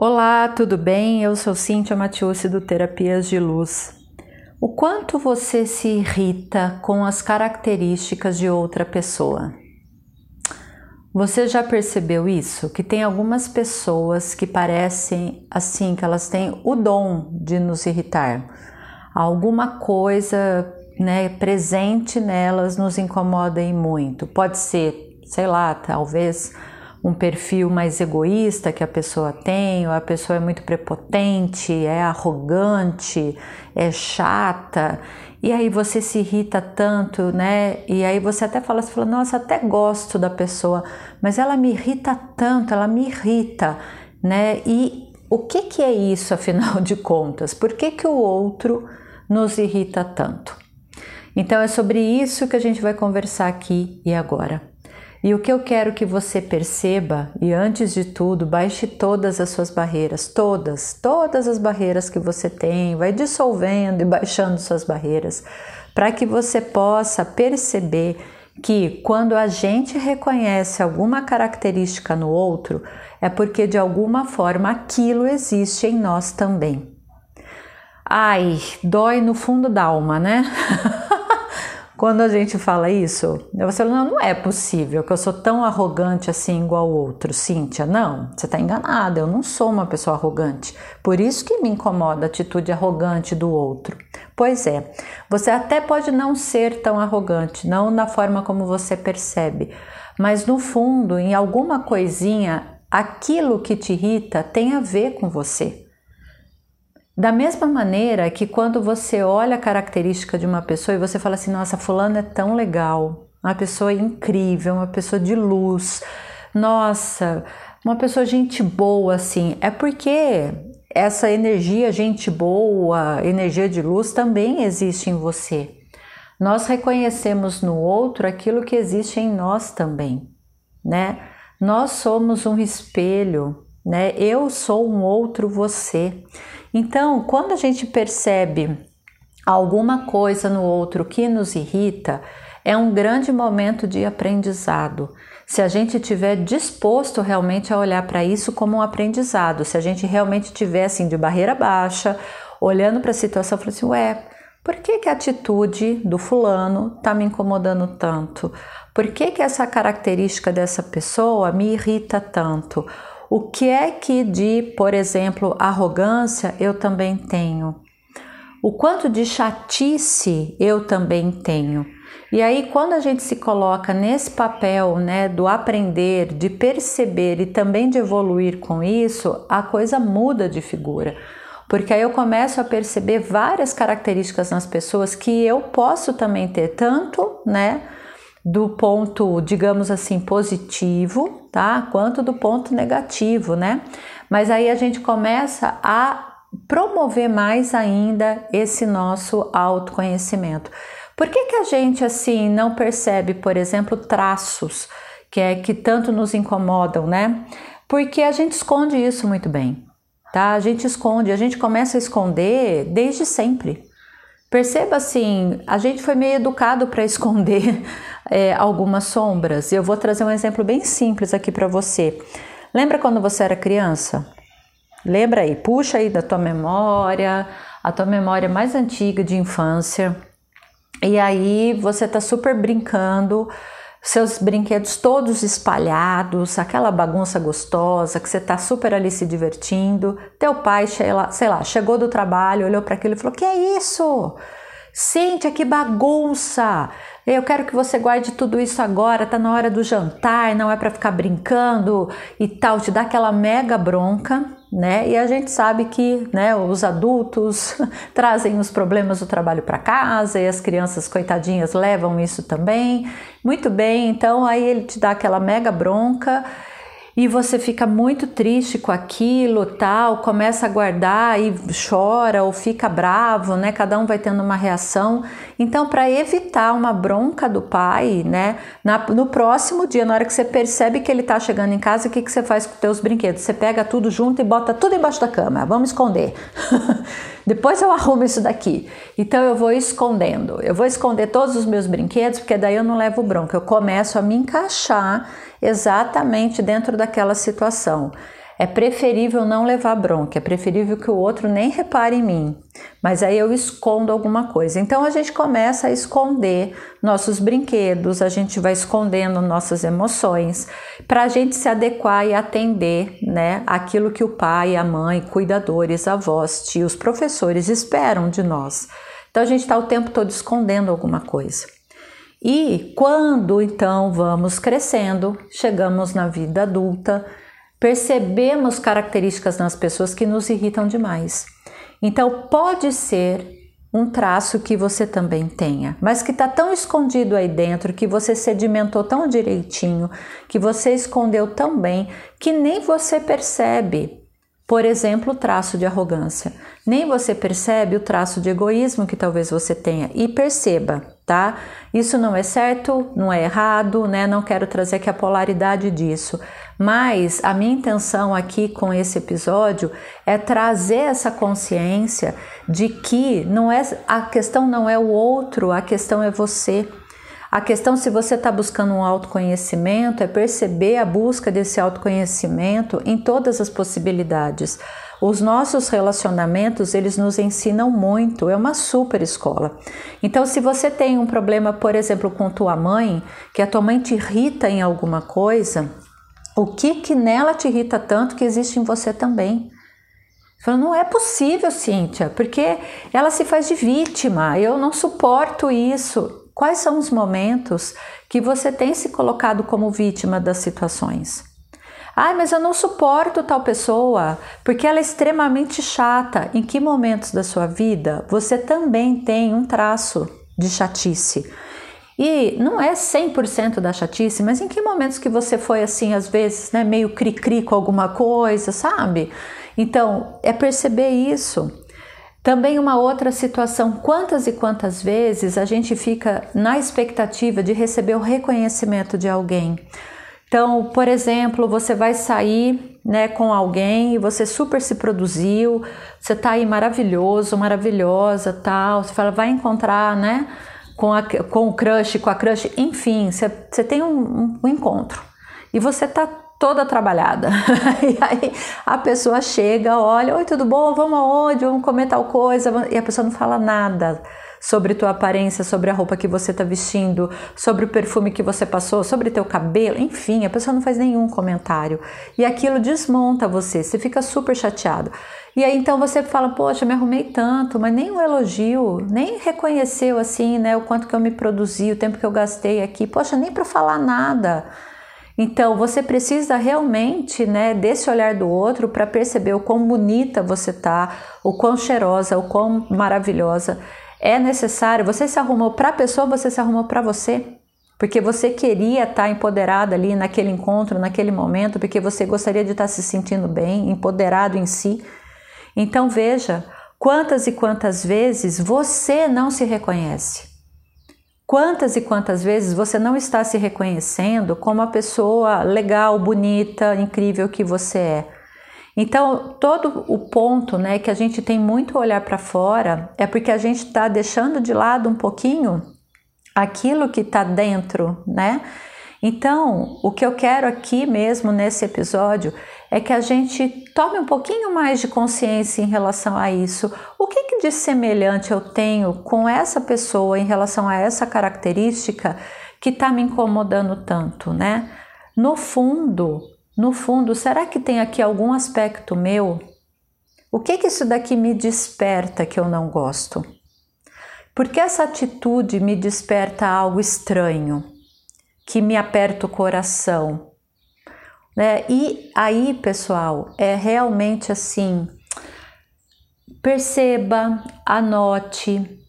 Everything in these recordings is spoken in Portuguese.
Olá, tudo bem? Eu sou Cíntia Matiusi do Terapias de Luz. O quanto você se irrita com as características de outra pessoa? Você já percebeu isso? Que tem algumas pessoas que parecem assim, que elas têm o dom de nos irritar. Alguma coisa né, presente nelas nos incomoda muito. Pode ser, sei lá, talvez um perfil mais egoísta que a pessoa tem, ou a pessoa é muito prepotente, é arrogante, é chata, e aí você se irrita tanto, né? E aí você até fala assim, fala, nossa, até gosto da pessoa, mas ela me irrita tanto, ela me irrita, né? E o que que é isso, afinal de contas? Por que que o outro nos irrita tanto? Então é sobre isso que a gente vai conversar aqui e agora. E o que eu quero que você perceba, e antes de tudo, baixe todas as suas barreiras, todas, todas as barreiras que você tem, vai dissolvendo e baixando suas barreiras, para que você possa perceber que quando a gente reconhece alguma característica no outro, é porque de alguma forma aquilo existe em nós também. Ai, dói no fundo da alma, né? Quando a gente fala isso, você fala, não, não é possível que eu sou tão arrogante assim igual o outro, Cíntia. Não, você está enganada, eu não sou uma pessoa arrogante. Por isso que me incomoda a atitude arrogante do outro. Pois é, você até pode não ser tão arrogante, não na forma como você percebe, mas no fundo, em alguma coisinha, aquilo que te irrita tem a ver com você. Da mesma maneira que quando você olha a característica de uma pessoa e você fala assim, nossa, fulano é tão legal, uma pessoa incrível, uma pessoa de luz, nossa, uma pessoa gente boa assim, é porque essa energia gente boa, energia de luz também existe em você. Nós reconhecemos no outro aquilo que existe em nós também, né? Nós somos um espelho, né? Eu sou um outro você. Então, quando a gente percebe alguma coisa no outro que nos irrita, é um grande momento de aprendizado. Se a gente tiver disposto realmente a olhar para isso como um aprendizado, se a gente realmente tiver assim de barreira baixa, olhando para a situação, falando assim, ué, por que, que a atitude do fulano está me incomodando tanto? Por que, que essa característica dessa pessoa me irrita tanto? O que é que de, por exemplo, arrogância eu também tenho? O quanto de chatice eu também tenho? E aí, quando a gente se coloca nesse papel né, do aprender, de perceber e também de evoluir com isso, a coisa muda de figura. Porque aí eu começo a perceber várias características nas pessoas que eu posso também ter, tanto, né? Do ponto, digamos assim, positivo, tá? Quanto do ponto negativo, né? Mas aí a gente começa a promover mais ainda esse nosso autoconhecimento. Por que, que a gente assim não percebe, por exemplo, traços que é que tanto nos incomodam, né? Porque a gente esconde isso muito bem, tá? A gente esconde, a gente começa a esconder desde sempre. Perceba assim, a gente foi meio educado para esconder é, algumas sombras. Eu vou trazer um exemplo bem simples aqui para você. Lembra quando você era criança? Lembra aí, puxa aí da tua memória, a tua memória mais antiga de infância. E aí você tá super brincando, seus brinquedos todos espalhados, aquela bagunça gostosa que você tá super ali se divertindo. Teu pai, sei lá, chegou do trabalho, olhou para aquilo e falou: "Que é isso?" Cíntia, que bagunça! Eu quero que você guarde tudo isso agora, tá na hora do jantar, não é para ficar brincando e tal, te dá aquela mega bronca, né? E a gente sabe que, né, os adultos trazem os problemas do trabalho para casa e as crianças coitadinhas levam isso também. Muito bem, então aí ele te dá aquela mega bronca e você fica muito triste com aquilo, tal, começa a guardar e chora ou fica bravo, né? Cada um vai tendo uma reação. Então, para evitar uma bronca do pai, né? Na, no próximo dia, na hora que você percebe que ele tá chegando em casa, o que, que você faz com os teus brinquedos? Você pega tudo junto e bota tudo embaixo da cama. Vamos esconder. Depois eu arrumo isso daqui. Então eu vou escondendo. Eu vou esconder todos os meus brinquedos, porque daí eu não levo bronca. Eu começo a me encaixar exatamente dentro daquela situação. É preferível não levar bronca, é preferível que o outro nem repare em mim, mas aí eu escondo alguma coisa. Então a gente começa a esconder nossos brinquedos, a gente vai escondendo nossas emoções para a gente se adequar e atender, né, aquilo que o pai, a mãe, cuidadores, avós, tios, professores esperam de nós. Então a gente está o tempo todo escondendo alguma coisa. E quando então vamos crescendo, chegamos na vida adulta, percebemos características nas pessoas que nos irritam demais. Então, pode ser um traço que você também tenha, mas que está tão escondido aí dentro, que você sedimentou tão direitinho, que você escondeu tão bem, que nem você percebe. Por exemplo, o traço de arrogância. Nem você percebe o traço de egoísmo que talvez você tenha. E perceba, tá? Isso não é certo, não é errado, né? Não quero trazer aqui a polaridade disso. Mas a minha intenção aqui com esse episódio é trazer essa consciência de que não é a questão não é o outro, a questão é você. A questão, se você está buscando um autoconhecimento, é perceber a busca desse autoconhecimento em todas as possibilidades. Os nossos relacionamentos, eles nos ensinam muito, é uma super escola. Então, se você tem um problema, por exemplo, com tua mãe, que a tua mãe te irrita em alguma coisa, o que que nela te irrita tanto que existe em você também? Fala, não é possível, Cíntia, porque ela se faz de vítima, eu não suporto isso. Quais são os momentos que você tem se colocado como vítima das situações? Ah, mas eu não suporto tal pessoa porque ela é extremamente chata. Em que momentos da sua vida você também tem um traço de chatice? E não é 100% da chatice, mas em que momentos que você foi assim, às vezes, né, meio cri-cri com alguma coisa, sabe? Então, é perceber isso. Também uma outra situação, quantas e quantas vezes a gente fica na expectativa de receber o reconhecimento de alguém. Então, por exemplo, você vai sair né, com alguém e você super se produziu, você tá aí maravilhoso, maravilhosa, tal, você fala, vai encontrar, né? Com, a, com o crush, com a crush, enfim, você tem um, um, encontro e você tá toda trabalhada. e aí a pessoa chega, olha, oi, tudo bom? Vamos aonde? Vamos comer tal coisa? E a pessoa não fala nada sobre tua aparência, sobre a roupa que você está vestindo, sobre o perfume que você passou, sobre teu cabelo, enfim, a pessoa não faz nenhum comentário. E aquilo desmonta você, você fica super chateado. E aí então você fala, poxa, me arrumei tanto, mas nem um elogio, nem reconheceu assim, né, o quanto que eu me produzi, o tempo que eu gastei aqui, poxa, nem para falar nada. Então você precisa realmente, né, desse olhar do outro para perceber o quão bonita você tá, o quão cheirosa, o quão maravilhosa. É necessário, você se arrumou para a pessoa, você se arrumou para você. Porque você queria estar tá empoderada ali naquele encontro, naquele momento, porque você gostaria de estar tá se sentindo bem, empoderado em si. Então veja quantas e quantas vezes você não se reconhece. Quantas e quantas vezes você não está se reconhecendo como a pessoa legal, bonita, incrível que você é. Então, todo o ponto né, que a gente tem muito olhar para fora é porque a gente está deixando de lado um pouquinho aquilo que está dentro, né? Então, o que eu quero aqui mesmo nesse episódio é que a gente tome um pouquinho mais de consciência em relação a isso. O que, que de semelhante eu tenho com essa pessoa em relação a essa característica que está me incomodando tanto, né? No fundo, no fundo, será que tem aqui algum aspecto meu? O que que isso daqui me desperta que eu não gosto? Porque essa atitude me desperta algo estranho, que me aperta o coração. Né? E aí, pessoal, é realmente assim: perceba, anote,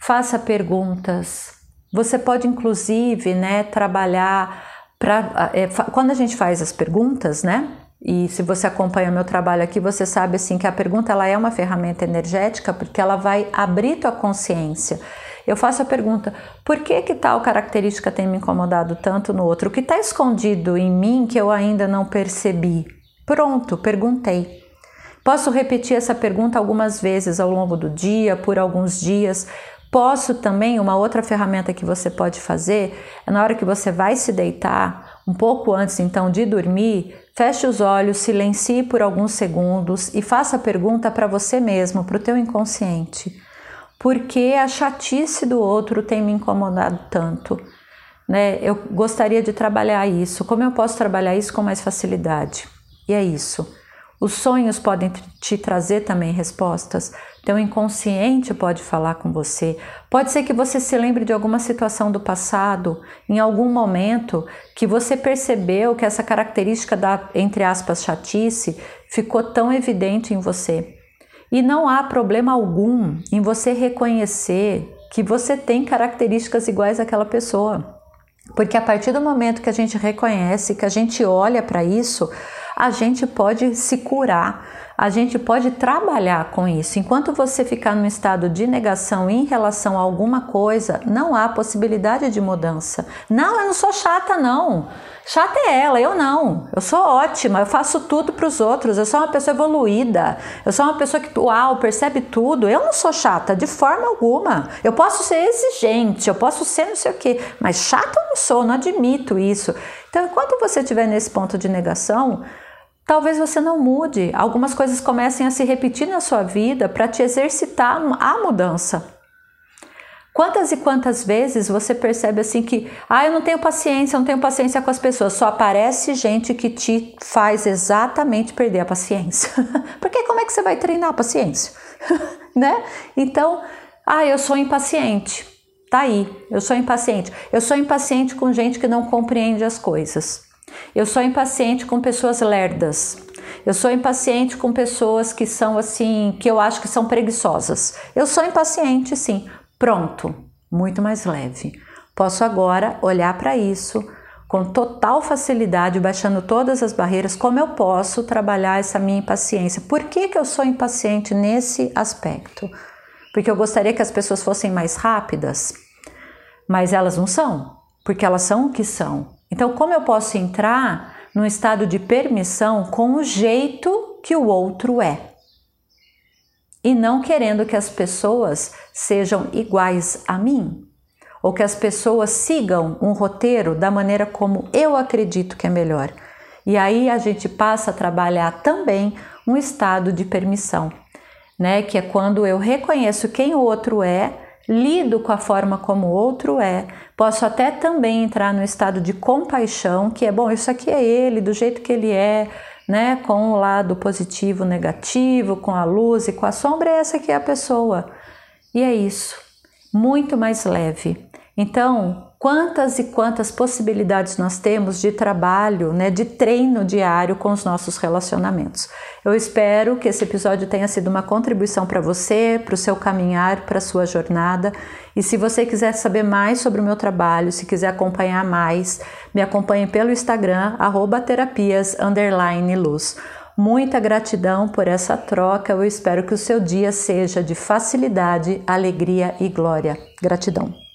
faça perguntas. Você pode, inclusive, né, trabalhar Pra, é, quando a gente faz as perguntas, né? E se você acompanha o meu trabalho aqui, você sabe assim que a pergunta ela é uma ferramenta energética porque ela vai abrir tua consciência. Eu faço a pergunta: por que que tal característica tem me incomodado tanto no outro? O que está escondido em mim que eu ainda não percebi? Pronto, perguntei. Posso repetir essa pergunta algumas vezes ao longo do dia, por alguns dias, Posso também, uma outra ferramenta que você pode fazer é na hora que você vai se deitar, um pouco antes então de dormir, Feche os olhos, silencie por alguns segundos e faça a pergunta para você mesmo, para o teu inconsciente. Por que a chatice do outro tem me incomodado tanto? Né? Eu gostaria de trabalhar isso. Como eu posso trabalhar isso com mais facilidade? E é isso. Os sonhos podem te trazer também respostas. Teu inconsciente pode falar com você. Pode ser que você se lembre de alguma situação do passado, em algum momento que você percebeu que essa característica da, entre aspas, chatice ficou tão evidente em você. E não há problema algum em você reconhecer que você tem características iguais àquela pessoa. Porque a partir do momento que a gente reconhece, que a gente olha para isso, a gente pode se curar, a gente pode trabalhar com isso. Enquanto você ficar num estado de negação em relação a alguma coisa, não há possibilidade de mudança. Não, eu não sou chata, não. Chata é ela, eu não. Eu sou ótima, eu faço tudo para os outros, eu sou uma pessoa evoluída, eu sou uma pessoa que, uau, percebe tudo. Eu não sou chata, de forma alguma. Eu posso ser exigente, eu posso ser não sei o quê, mas chata eu não sou, não admito isso. Então, enquanto você estiver nesse ponto de negação, talvez você não mude. Algumas coisas comecem a se repetir na sua vida para te exercitar a mudança. Quantas e quantas vezes você percebe assim que, ah, eu não tenho paciência, eu não tenho paciência com as pessoas, só aparece gente que te faz exatamente perder a paciência. Porque como é que você vai treinar a paciência? né? Então, ah, eu sou impaciente. Tá aí, eu sou impaciente. Eu sou impaciente com gente que não compreende as coisas. Eu sou impaciente com pessoas lerdas. Eu sou impaciente com pessoas que são assim, que eu acho que são preguiçosas. Eu sou impaciente, sim. Pronto, muito mais leve. Posso agora olhar para isso com total facilidade, baixando todas as barreiras, como eu posso trabalhar essa minha impaciência. Por que, que eu sou impaciente nesse aspecto? Porque eu gostaria que as pessoas fossem mais rápidas, mas elas não são, porque elas são o que são. Então, como eu posso entrar num estado de permissão com o jeito que o outro é? E não querendo que as pessoas sejam iguais a mim, ou que as pessoas sigam um roteiro da maneira como eu acredito que é melhor. E aí a gente passa a trabalhar também um estado de permissão, né? Que é quando eu reconheço quem o outro é, lido com a forma como o outro é, posso até também entrar no estado de compaixão, que é bom, isso aqui é ele, do jeito que ele é, né? Com o lado positivo, negativo, com a luz e com a sombra, essa aqui é a pessoa. E é isso, muito mais leve. Então, quantas e quantas possibilidades nós temos de trabalho, né, de treino diário com os nossos relacionamentos. Eu espero que esse episódio tenha sido uma contribuição para você, para o seu caminhar, para a sua jornada. E se você quiser saber mais sobre o meu trabalho, se quiser acompanhar mais, me acompanhe pelo Instagram, terapias_luz. Muita gratidão por essa troca. Eu espero que o seu dia seja de facilidade, alegria e glória. Gratidão.